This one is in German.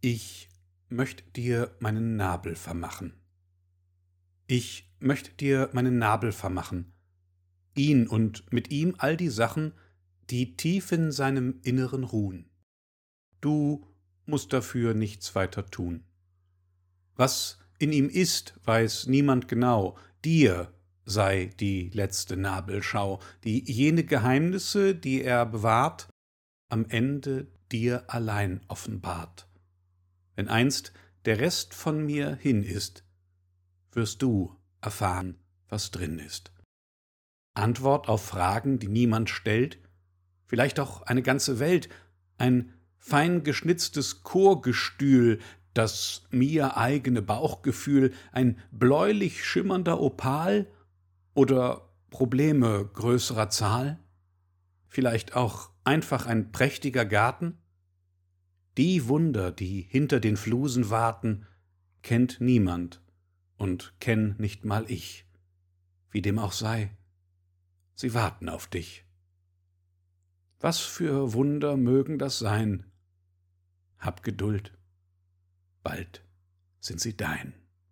Ich möcht dir meinen Nabel vermachen. Ich möcht dir meinen Nabel vermachen, ihn und mit ihm all die Sachen, die tief in seinem Inneren ruhen. Du musst dafür nichts weiter tun. Was in ihm ist, weiß niemand genau, dir sei die letzte Nabelschau, die jene Geheimnisse, die er bewahrt, am Ende dir allein offenbart. Wenn einst der Rest von mir hin ist, wirst du erfahren, was drin ist. Antwort auf Fragen, die niemand stellt, vielleicht auch eine ganze Welt, ein fein geschnitztes Chorgestühl, das mir eigene Bauchgefühl, ein bläulich schimmernder Opal oder Probleme größerer Zahl? Vielleicht auch einfach ein prächtiger Garten? Die Wunder, die hinter den Flusen warten, kennt niemand und kenn nicht mal ich. Wie dem auch sei, sie warten auf dich. Was für Wunder mögen das sein? Hab Geduld, bald sind sie dein.